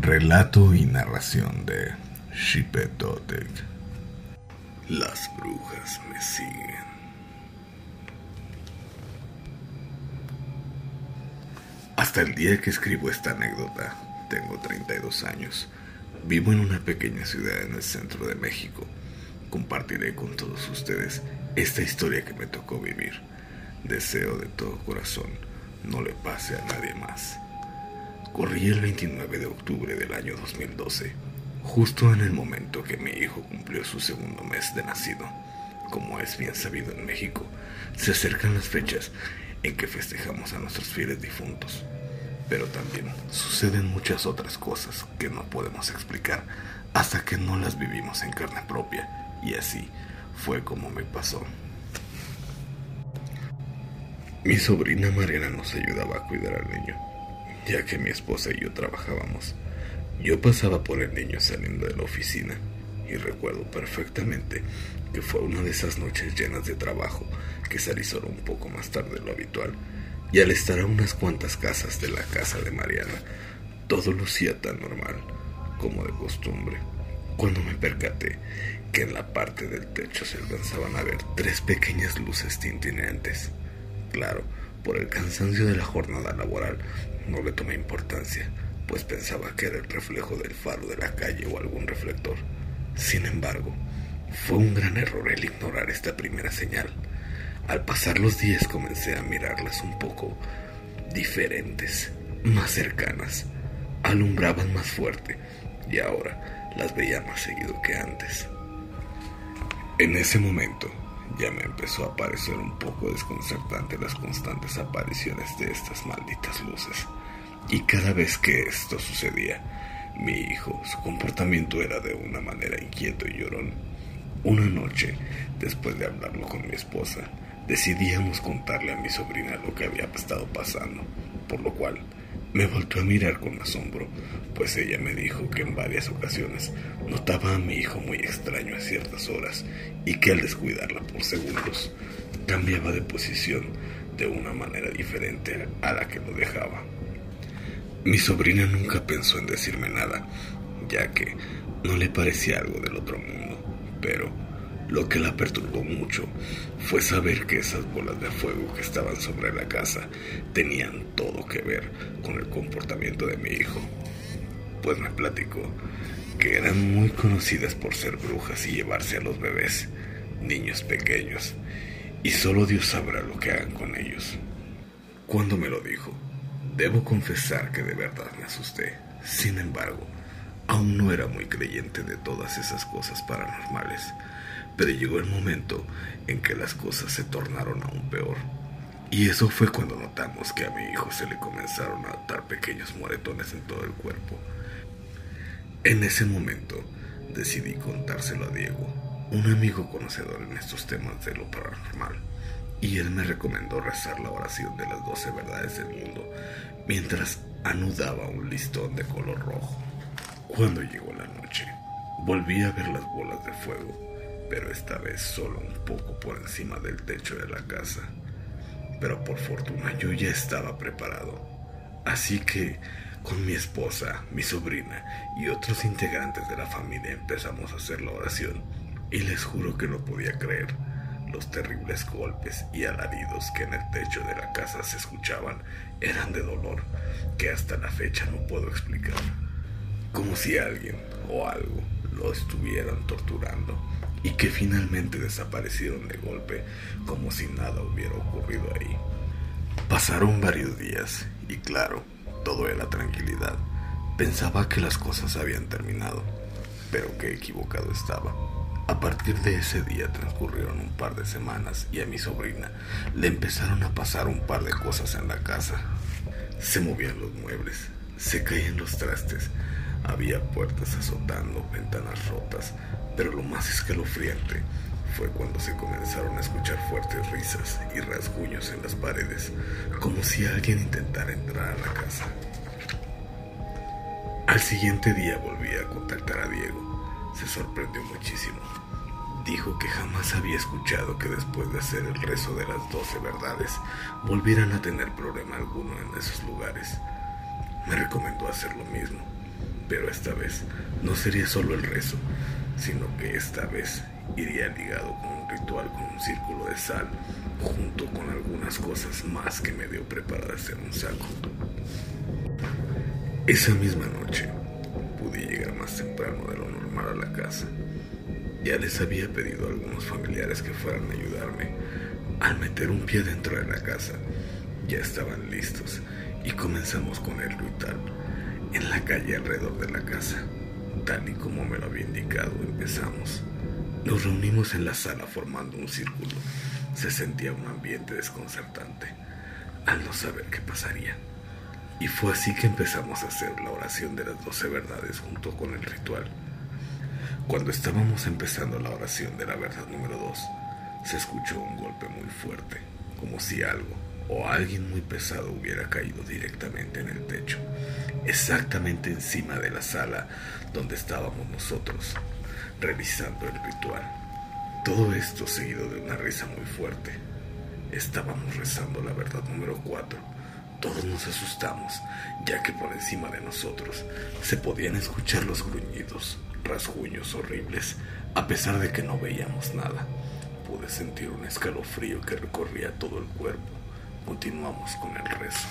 Relato y narración de Shipetotek. Las brujas me siguen. Hasta el día que escribo esta anécdota, tengo 32 años. Vivo en una pequeña ciudad en el centro de México. Compartiré con todos ustedes esta historia que me tocó vivir. Deseo de todo corazón no le pase a nadie más. Corrí el 29 de octubre del año 2012, justo en el momento que mi hijo cumplió su segundo mes de nacido. Como es bien sabido en México, se acercan las fechas en que festejamos a nuestros fieles difuntos. Pero también suceden muchas otras cosas que no podemos explicar hasta que no las vivimos en carne propia. Y así fue como me pasó. Mi sobrina Mariana nos ayudaba a cuidar al niño, ya que mi esposa y yo trabajábamos. Yo pasaba por el niño saliendo de la oficina y recuerdo perfectamente que fue una de esas noches llenas de trabajo que salí solo un poco más tarde de lo habitual y al estar a unas cuantas casas de la casa de Mariana, todo lucía tan normal como de costumbre. Cuando me percaté que en la parte del techo se alcanzaban a ver tres pequeñas luces tintinantes. Claro, por el cansancio de la jornada laboral no le tomé importancia, pues pensaba que era el reflejo del faro de la calle o algún reflector. Sin embargo, fue un gran error el ignorar esta primera señal. Al pasar los días comencé a mirarlas un poco diferentes, más cercanas, alumbraban más fuerte y ahora las veía más seguido que antes. En ese momento ya me empezó a parecer un poco desconcertante las constantes apariciones de estas malditas luces. Y cada vez que esto sucedía, mi hijo, su comportamiento era de una manera inquieto y llorón. Una noche, después de hablarlo con mi esposa, decidíamos contarle a mi sobrina lo que había estado pasando, por lo cual me volvió a mirar con asombro, pues ella me dijo que en varias ocasiones notaba a mi hijo muy extraño a ciertas horas y que al descuidarla por segundos cambiaba de posición de una manera diferente a la que lo dejaba. Mi sobrina nunca pensó en decirme nada, ya que no le parecía algo del otro mundo, pero lo que la perturbó mucho fue saber que esas bolas de fuego que estaban sobre la casa tenían todo que ver con el comportamiento de mi hijo. Pues me platicó que eran muy conocidas por ser brujas y llevarse a los bebés, niños pequeños, y solo Dios sabrá lo que hagan con ellos. Cuando me lo dijo, debo confesar que de verdad me asusté. Sin embargo, aún no era muy creyente de todas esas cosas paranormales pero llegó el momento en que las cosas se tornaron aún peor. Y eso fue cuando notamos que a mi hijo se le comenzaron a notar pequeños moretones en todo el cuerpo. En ese momento decidí contárselo a Diego, un amigo conocedor en estos temas de lo paranormal, y él me recomendó rezar la oración de las doce verdades del mundo mientras anudaba un listón de color rojo. Cuando llegó la noche, volví a ver las bolas de fuego pero esta vez solo un poco por encima del techo de la casa. Pero por fortuna yo ya estaba preparado. Así que con mi esposa, mi sobrina y otros integrantes de la familia empezamos a hacer la oración y les juro que no podía creer los terribles golpes y alaridos que en el techo de la casa se escuchaban eran de dolor que hasta la fecha no puedo explicar. Como si alguien o algo lo estuvieran torturando y que finalmente desaparecieron de golpe como si nada hubiera ocurrido ahí. Pasaron varios días y claro, todo era tranquilidad. Pensaba que las cosas habían terminado, pero qué equivocado estaba. A partir de ese día transcurrieron un par de semanas y a mi sobrina le empezaron a pasar un par de cosas en la casa. Se movían los muebles, se caían los trastes, había puertas azotando, ventanas rotas, pero lo más escalofriante fue cuando se comenzaron a escuchar fuertes risas y rasguños en las paredes, como si alguien intentara entrar a la casa. Al siguiente día volví a contactar a Diego. Se sorprendió muchísimo. Dijo que jamás había escuchado que después de hacer el rezo de las doce verdades volvieran a tener problema alguno en esos lugares. Me recomendó hacer lo mismo Pero esta vez no sería solo el rezo, sino que esta vez iría ligado con un ritual con un círculo de sal, junto con algunas cosas más que me dio preparadas en un saco. Esa misma noche pude llegar más temprano de lo normal a la casa. Ya les había pedido a algunos familiares que fueran a ayudarme. Al meter un pie dentro de la casa, ya estaban listos y comenzamos con el ritual en la calle alrededor de la casa. Tal y como me lo había indicado, empezamos. Nos reunimos en la sala formando un círculo. Se sentía un ambiente desconcertante al no saber qué pasaría. Y fue así que empezamos a hacer la oración de las doce verdades junto con el ritual. Cuando estábamos empezando la oración de la verdad número dos, se escuchó un golpe muy fuerte, como si algo o alguien muy pesado hubiera caído directamente en el techo, exactamente encima de la sala donde estábamos nosotros revisando el ritual. Todo esto seguido de una risa muy fuerte. Estábamos rezando la verdad número 4. Todos nos asustamos, ya que por encima de nosotros se podían escuchar los gruñidos, rasguños horribles, a pesar de que no veíamos nada. Pude sentir un escalofrío que recorría todo el cuerpo. Continuamos con el rezo.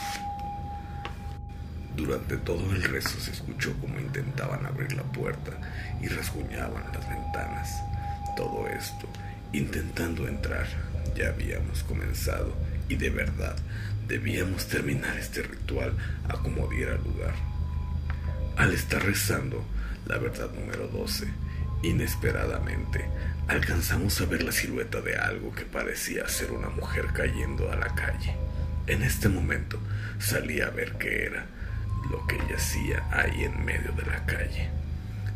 Durante todo el rezo se escuchó como intentaban abrir la puerta y rasguñaban las ventanas. Todo esto, intentando entrar, ya habíamos comenzado y de verdad debíamos terminar este ritual a como diera lugar. Al estar rezando la verdad número 12, inesperadamente alcanzamos a ver la silueta de algo que parecía ser una mujer cayendo a la calle. En este momento salí a ver qué era lo que hacía ahí en medio de la calle.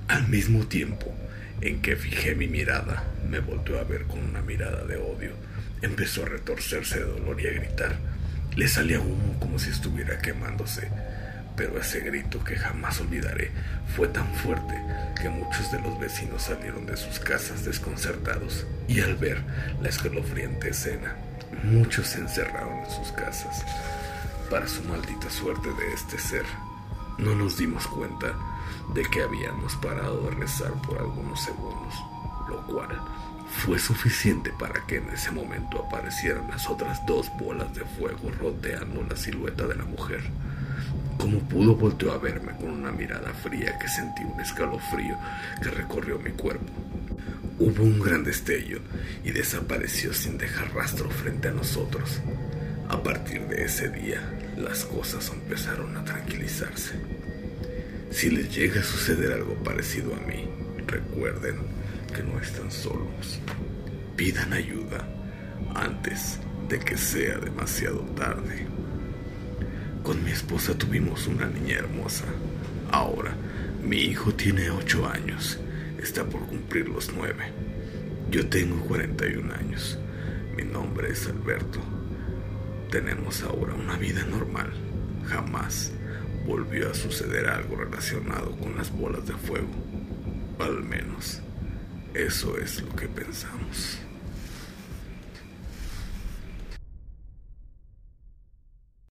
Al mismo tiempo en que fijé mi mirada, me volteó a ver con una mirada de odio. Empezó a retorcerse de dolor y a gritar. Le salía humo como si estuviera quemándose, pero ese grito que jamás olvidaré fue tan fuerte que muchos de los vecinos salieron de sus casas desconcertados y al ver la escalofriante escena, muchos se encerraron en sus casas para su maldita suerte de este ser. No nos dimos cuenta de que habíamos parado de rezar por algunos segundos, lo cual fue suficiente para que en ese momento aparecieran las otras dos bolas de fuego rodeando la silueta de la mujer. Como pudo volteó a verme con una mirada fría que sentí un escalofrío que recorrió mi cuerpo. Hubo un gran destello y desapareció sin dejar rastro frente a nosotros. A partir de ese día, las cosas empezaron a tranquilizarse. Si les llega a suceder algo parecido a mí, recuerden que no están solos. Pidan ayuda antes de que sea demasiado tarde. Con mi esposa tuvimos una niña hermosa. Ahora, mi hijo tiene 8 años. Está por cumplir los 9. Yo tengo 41 años. Mi nombre es Alberto tenemos ahora una vida normal. Jamás volvió a suceder algo relacionado con las bolas de fuego. Al menos, eso es lo que pensamos.